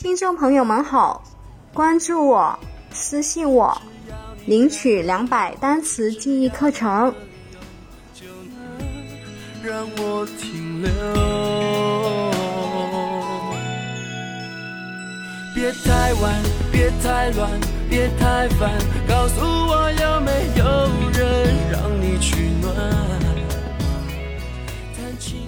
听众朋友们好，关注我，私信我，领取两百单词记忆课程。让我停留。别太晚，别太乱，别太烦，告诉我有没有人让你取暖？弹琴。